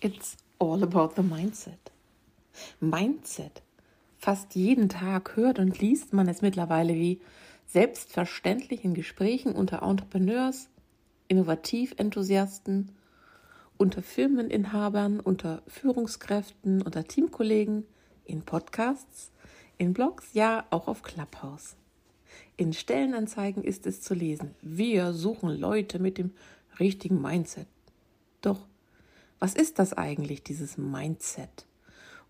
It's all about the mindset. Mindset. Fast jeden Tag hört und liest man es mittlerweile wie selbstverständlich in Gesprächen unter Entrepreneurs, Innovativenthusiasten, unter Firmeninhabern, unter Führungskräften, unter Teamkollegen, in Podcasts, in Blogs, ja auch auf Clubhouse. In Stellenanzeigen ist es zu lesen. Wir suchen Leute mit dem richtigen Mindset. Doch, was ist das eigentlich, dieses Mindset?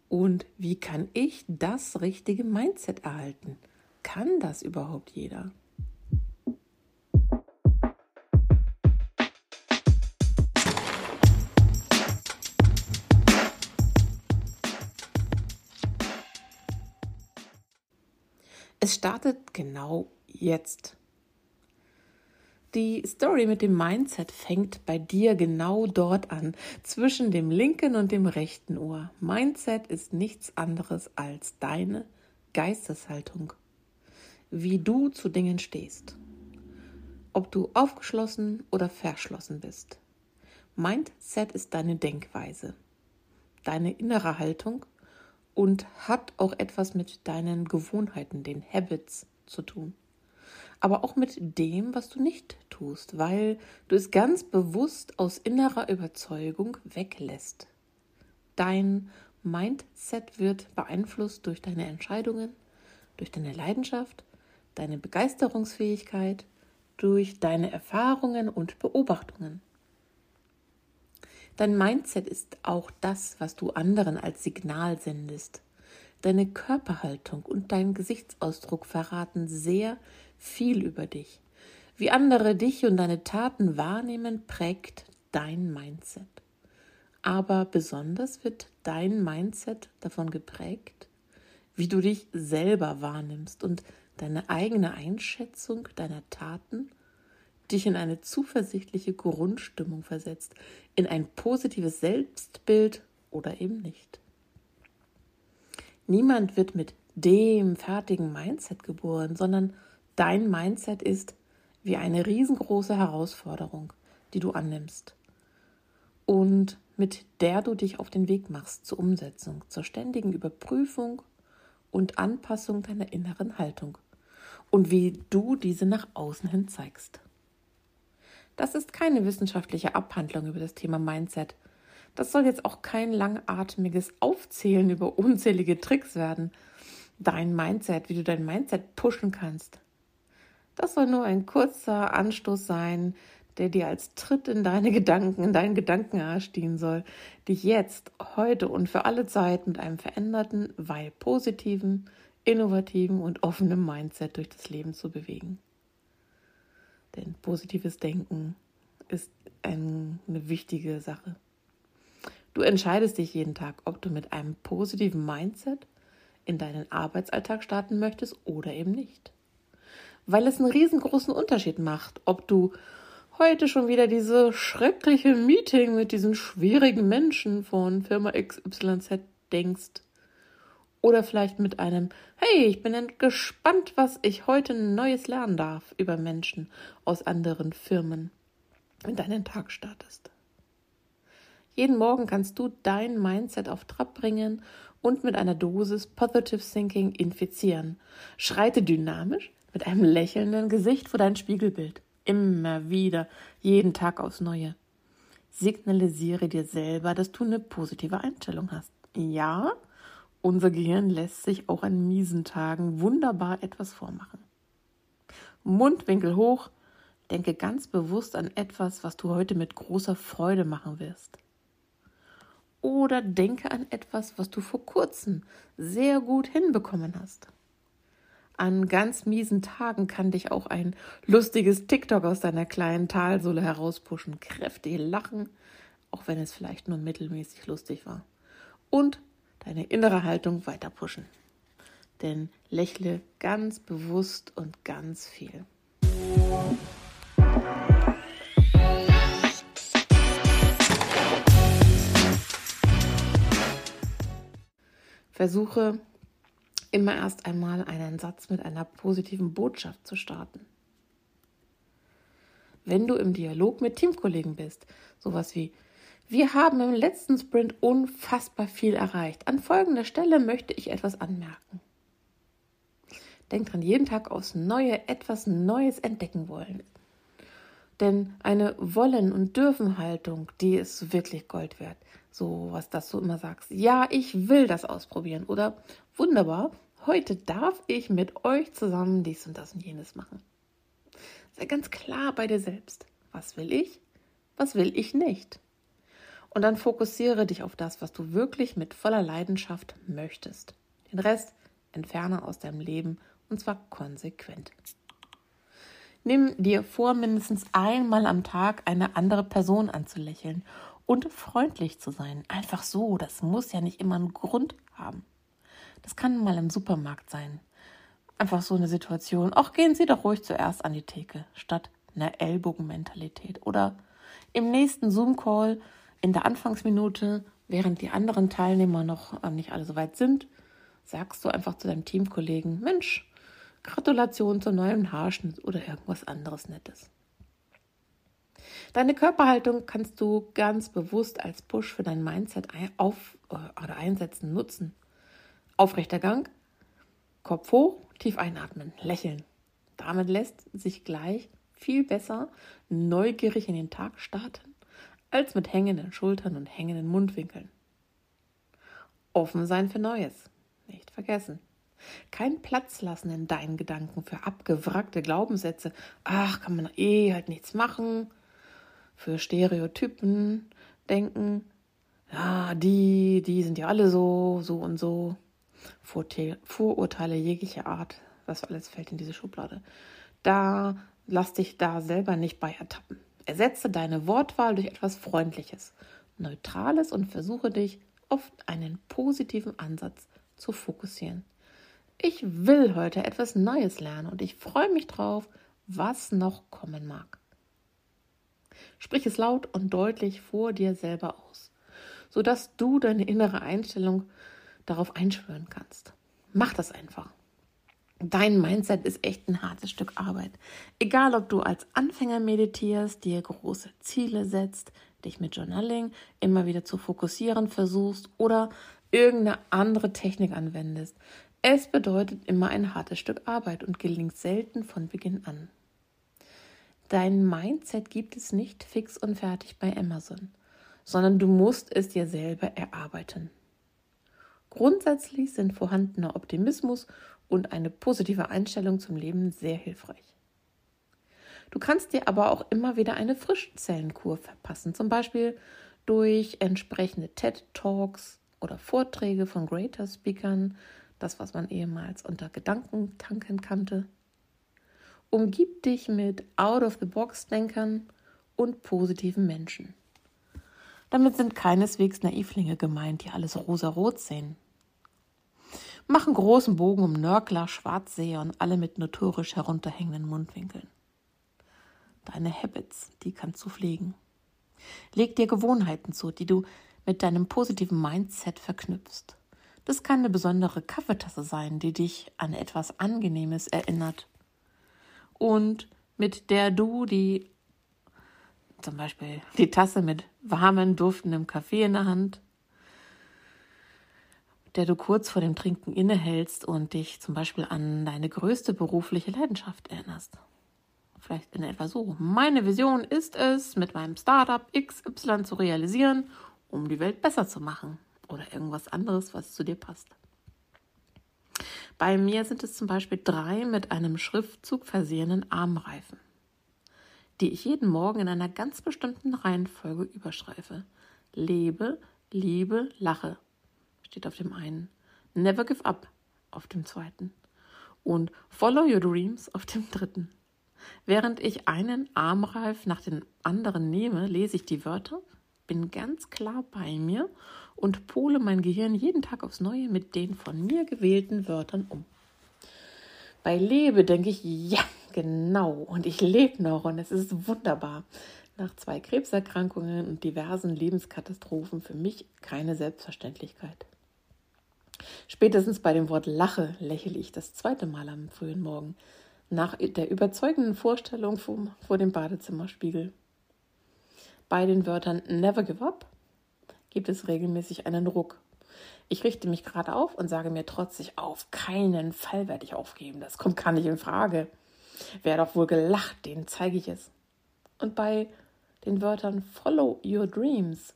Und wie kann ich das richtige Mindset erhalten? Kann das überhaupt jeder? Es startet genau jetzt. Die Story mit dem Mindset fängt bei dir genau dort an, zwischen dem linken und dem rechten Ohr. Mindset ist nichts anderes als deine Geisteshaltung, wie du zu Dingen stehst, ob du aufgeschlossen oder verschlossen bist. Mindset ist deine Denkweise, deine innere Haltung und hat auch etwas mit deinen Gewohnheiten, den Habits zu tun aber auch mit dem, was du nicht tust, weil du es ganz bewusst aus innerer Überzeugung weglässt. Dein Mindset wird beeinflusst durch deine Entscheidungen, durch deine Leidenschaft, deine Begeisterungsfähigkeit, durch deine Erfahrungen und Beobachtungen. Dein Mindset ist auch das, was du anderen als Signal sendest. Deine Körperhaltung und dein Gesichtsausdruck verraten sehr viel über dich. Wie andere dich und deine Taten wahrnehmen, prägt dein Mindset. Aber besonders wird dein Mindset davon geprägt, wie du dich selber wahrnimmst und deine eigene Einschätzung deiner Taten dich in eine zuversichtliche Grundstimmung versetzt, in ein positives Selbstbild oder eben nicht. Niemand wird mit dem fertigen Mindset geboren, sondern Dein Mindset ist wie eine riesengroße Herausforderung, die du annimmst und mit der du dich auf den Weg machst zur Umsetzung, zur ständigen Überprüfung und Anpassung deiner inneren Haltung und wie du diese nach außen hin zeigst. Das ist keine wissenschaftliche Abhandlung über das Thema Mindset. Das soll jetzt auch kein langatmiges Aufzählen über unzählige Tricks werden. Dein Mindset, wie du dein Mindset pushen kannst, das soll nur ein kurzer Anstoß sein, der dir als Tritt in deine Gedanken, in deinen Gedankenarsch dienen soll, dich jetzt, heute und für alle Zeit mit einem veränderten, weil positiven, innovativen und offenen Mindset durch das Leben zu bewegen. Denn positives Denken ist eine wichtige Sache. Du entscheidest dich jeden Tag, ob du mit einem positiven Mindset in deinen Arbeitsalltag starten möchtest oder eben nicht weil es einen riesengroßen Unterschied macht, ob du heute schon wieder diese schreckliche Meeting mit diesen schwierigen Menschen von Firma XYZ denkst oder vielleicht mit einem Hey, ich bin gespannt, was ich heute Neues lernen darf über Menschen aus anderen Firmen, wenn deinen Tag startest. Jeden Morgen kannst du dein Mindset auf Trab bringen und mit einer Dosis Positive Thinking infizieren. Schreite dynamisch, mit einem lächelnden Gesicht vor dein Spiegelbild. Immer wieder, jeden Tag aufs Neue. Signalisiere dir selber, dass du eine positive Einstellung hast. Ja, unser Gehirn lässt sich auch an miesen Tagen wunderbar etwas vormachen. Mundwinkel hoch, denke ganz bewusst an etwas, was du heute mit großer Freude machen wirst. Oder denke an etwas, was du vor kurzem sehr gut hinbekommen hast. An ganz miesen Tagen kann dich auch ein lustiges TikTok aus deiner kleinen Talsohle herauspushen. Kräftig lachen, auch wenn es vielleicht nur mittelmäßig lustig war. Und deine innere Haltung weiter pushen. Denn lächle ganz bewusst und ganz viel. Versuche immer erst einmal einen Satz mit einer positiven Botschaft zu starten. Wenn du im Dialog mit Teamkollegen bist, sowas wie Wir haben im letzten Sprint unfassbar viel erreicht. An folgender Stelle möchte ich etwas anmerken. Denk dran, jeden Tag aufs Neue etwas Neues entdecken wollen. Denn eine Wollen- und Dürfen-Haltung, die ist wirklich Gold wert. So was, dass du immer sagst, ja, ich will das ausprobieren. Oder wunderbar, heute darf ich mit euch zusammen dies und das und jenes machen. Sei ganz klar bei dir selbst. Was will ich? Was will ich nicht? Und dann fokussiere dich auf das, was du wirklich mit voller Leidenschaft möchtest. Den Rest entferne aus deinem Leben und zwar konsequent. Nimm dir vor, mindestens einmal am Tag eine andere Person anzulächeln und freundlich zu sein. Einfach so, das muss ja nicht immer einen Grund haben. Das kann mal im Supermarkt sein. Einfach so eine Situation. Auch gehen Sie doch ruhig zuerst an die Theke, statt einer Ellbogenmentalität. Oder im nächsten Zoom-Call in der Anfangsminute, während die anderen Teilnehmer noch äh, nicht alle so weit sind, sagst du einfach zu deinem Teamkollegen, Mensch, Gratulation zum neuen Haarschnitt oder irgendwas anderes Nettes. Deine Körperhaltung kannst du ganz bewusst als Push für dein Mindset auf, äh, oder einsetzen, nutzen. Aufrechter Gang, Kopf hoch, tief einatmen, lächeln. Damit lässt sich gleich viel besser neugierig in den Tag starten, als mit hängenden Schultern und hängenden Mundwinkeln. Offen sein für Neues, nicht vergessen. Kein Platz lassen in deinen Gedanken für abgewrackte Glaubenssätze. Ach, kann man eh halt nichts machen. Für Stereotypen denken. Ja, die, die sind ja alle so, so und so. Vorurteile jeglicher Art. Das alles fällt in diese Schublade. Da lass dich da selber nicht bei ertappen. Ersetze deine Wortwahl durch etwas Freundliches, Neutrales und versuche dich auf einen positiven Ansatz zu fokussieren. Ich will heute etwas Neues lernen und ich freue mich drauf, was noch kommen mag. Sprich es laut und deutlich vor dir selber aus, sodass du deine innere Einstellung darauf einschwören kannst. Mach das einfach. Dein Mindset ist echt ein hartes Stück Arbeit. Egal, ob du als Anfänger meditierst, dir große Ziele setzt, dich mit Journaling immer wieder zu fokussieren versuchst oder irgendeine andere Technik anwendest. Es bedeutet immer ein hartes Stück Arbeit und gelingt selten von Beginn an. Dein Mindset gibt es nicht fix und fertig bei Amazon, sondern du musst es dir selber erarbeiten. Grundsätzlich sind vorhandener Optimismus und eine positive Einstellung zum Leben sehr hilfreich. Du kannst dir aber auch immer wieder eine Frischzellenkur verpassen, zum Beispiel durch entsprechende TED Talks oder Vorträge von Greater Speakern, das, was man ehemals unter Gedankentanken kannte. Umgib dich mit Out-of-the-Box-Denkern und positiven Menschen. Damit sind keineswegs Naivlinge gemeint, die alles rosa-rot sehen. Mach einen großen Bogen um Nörgler, Schwarzseher und alle mit notorisch herunterhängenden Mundwinkeln. Deine Habits, die kannst du pflegen. Leg dir Gewohnheiten zu, die du mit deinem positiven Mindset verknüpfst. Das kann eine besondere Kaffeetasse sein, die dich an etwas Angenehmes erinnert und mit der du die zum Beispiel die Tasse mit warmen, duftendem Kaffee in der Hand, der du kurz vor dem Trinken innehältst und dich zum Beispiel an deine größte berufliche Leidenschaft erinnerst. Vielleicht in etwa so. Meine Vision ist es, mit meinem Startup XY zu realisieren, um die Welt besser zu machen oder irgendwas anderes, was zu dir passt. Bei mir sind es zum Beispiel drei mit einem Schriftzug versehenen Armreifen, die ich jeden Morgen in einer ganz bestimmten Reihenfolge überschreife. Lebe, liebe, lache steht auf dem einen. Never give up auf dem zweiten. Und Follow your dreams auf dem dritten. Während ich einen Armreif nach dem anderen nehme, lese ich die Wörter, bin ganz klar bei mir und pole mein Gehirn jeden Tag aufs Neue mit den von mir gewählten Wörtern um. Bei Lebe denke ich, ja, genau, und ich lebe noch und es ist wunderbar. Nach zwei Krebserkrankungen und diversen Lebenskatastrophen für mich keine Selbstverständlichkeit. Spätestens bei dem Wort Lache lächle ich das zweite Mal am frühen Morgen, nach der überzeugenden Vorstellung vom, vor dem Badezimmerspiegel. Bei den Wörtern Never Give Up gibt es regelmäßig einen Ruck. Ich richte mich gerade auf und sage mir trotzig, auf keinen Fall werde ich aufgeben. Das kommt gar nicht in Frage. Wer doch wohl gelacht, den zeige ich es. Und bei den Wörtern Follow Your Dreams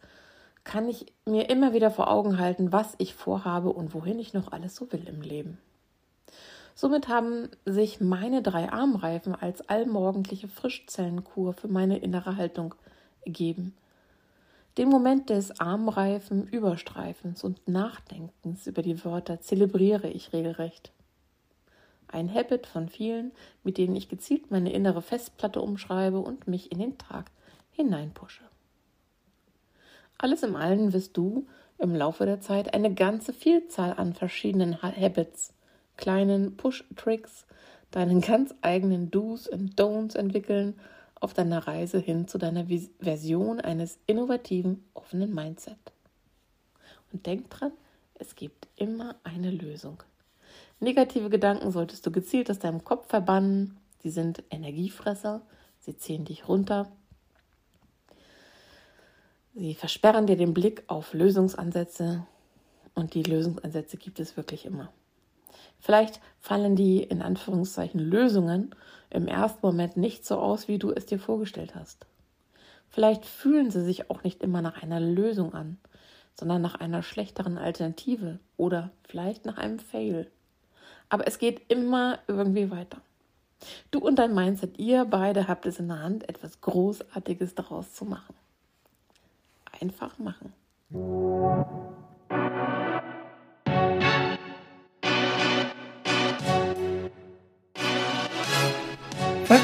kann ich mir immer wieder vor Augen halten, was ich vorhabe und wohin ich noch alles so will im Leben. Somit haben sich meine drei Armreifen als allmorgendliche Frischzellenkur für meine innere Haltung ergeben. Den Moment des Armreifen Überstreifens und Nachdenkens über die Wörter zelebriere ich regelrecht. Ein Habit von vielen, mit denen ich gezielt meine innere Festplatte umschreibe und mich in den Tag hineinpushe. Alles im Allen wirst du im Laufe der Zeit eine ganze Vielzahl an verschiedenen Habits, kleinen Push-Tricks, deinen ganz eigenen Do's und Don'ts entwickeln auf deiner Reise hin zu deiner Version eines innovativen, offenen Mindset. Und denk dran, es gibt immer eine Lösung. Negative Gedanken solltest du gezielt aus deinem Kopf verbannen. Sie sind Energiefresser, sie ziehen dich runter. Sie versperren dir den Blick auf Lösungsansätze und die Lösungsansätze gibt es wirklich immer. Vielleicht fallen die in Anführungszeichen Lösungen im ersten Moment nicht so aus, wie du es dir vorgestellt hast. Vielleicht fühlen sie sich auch nicht immer nach einer Lösung an, sondern nach einer schlechteren Alternative oder vielleicht nach einem Fail. Aber es geht immer irgendwie weiter. Du und dein Mindset, ihr beide habt es in der Hand, etwas Großartiges daraus zu machen. Einfach machen.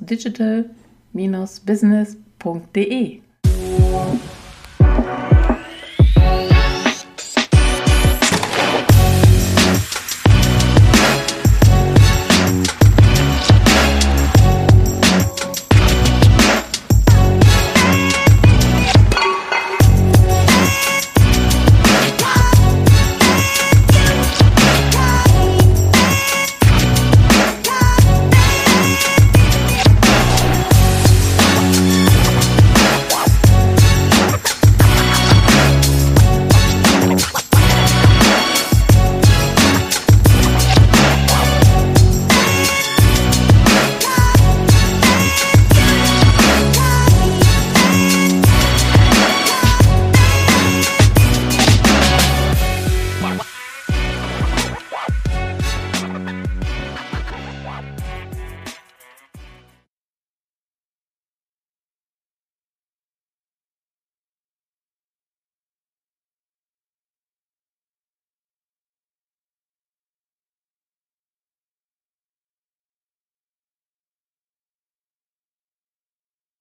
digital-business.de.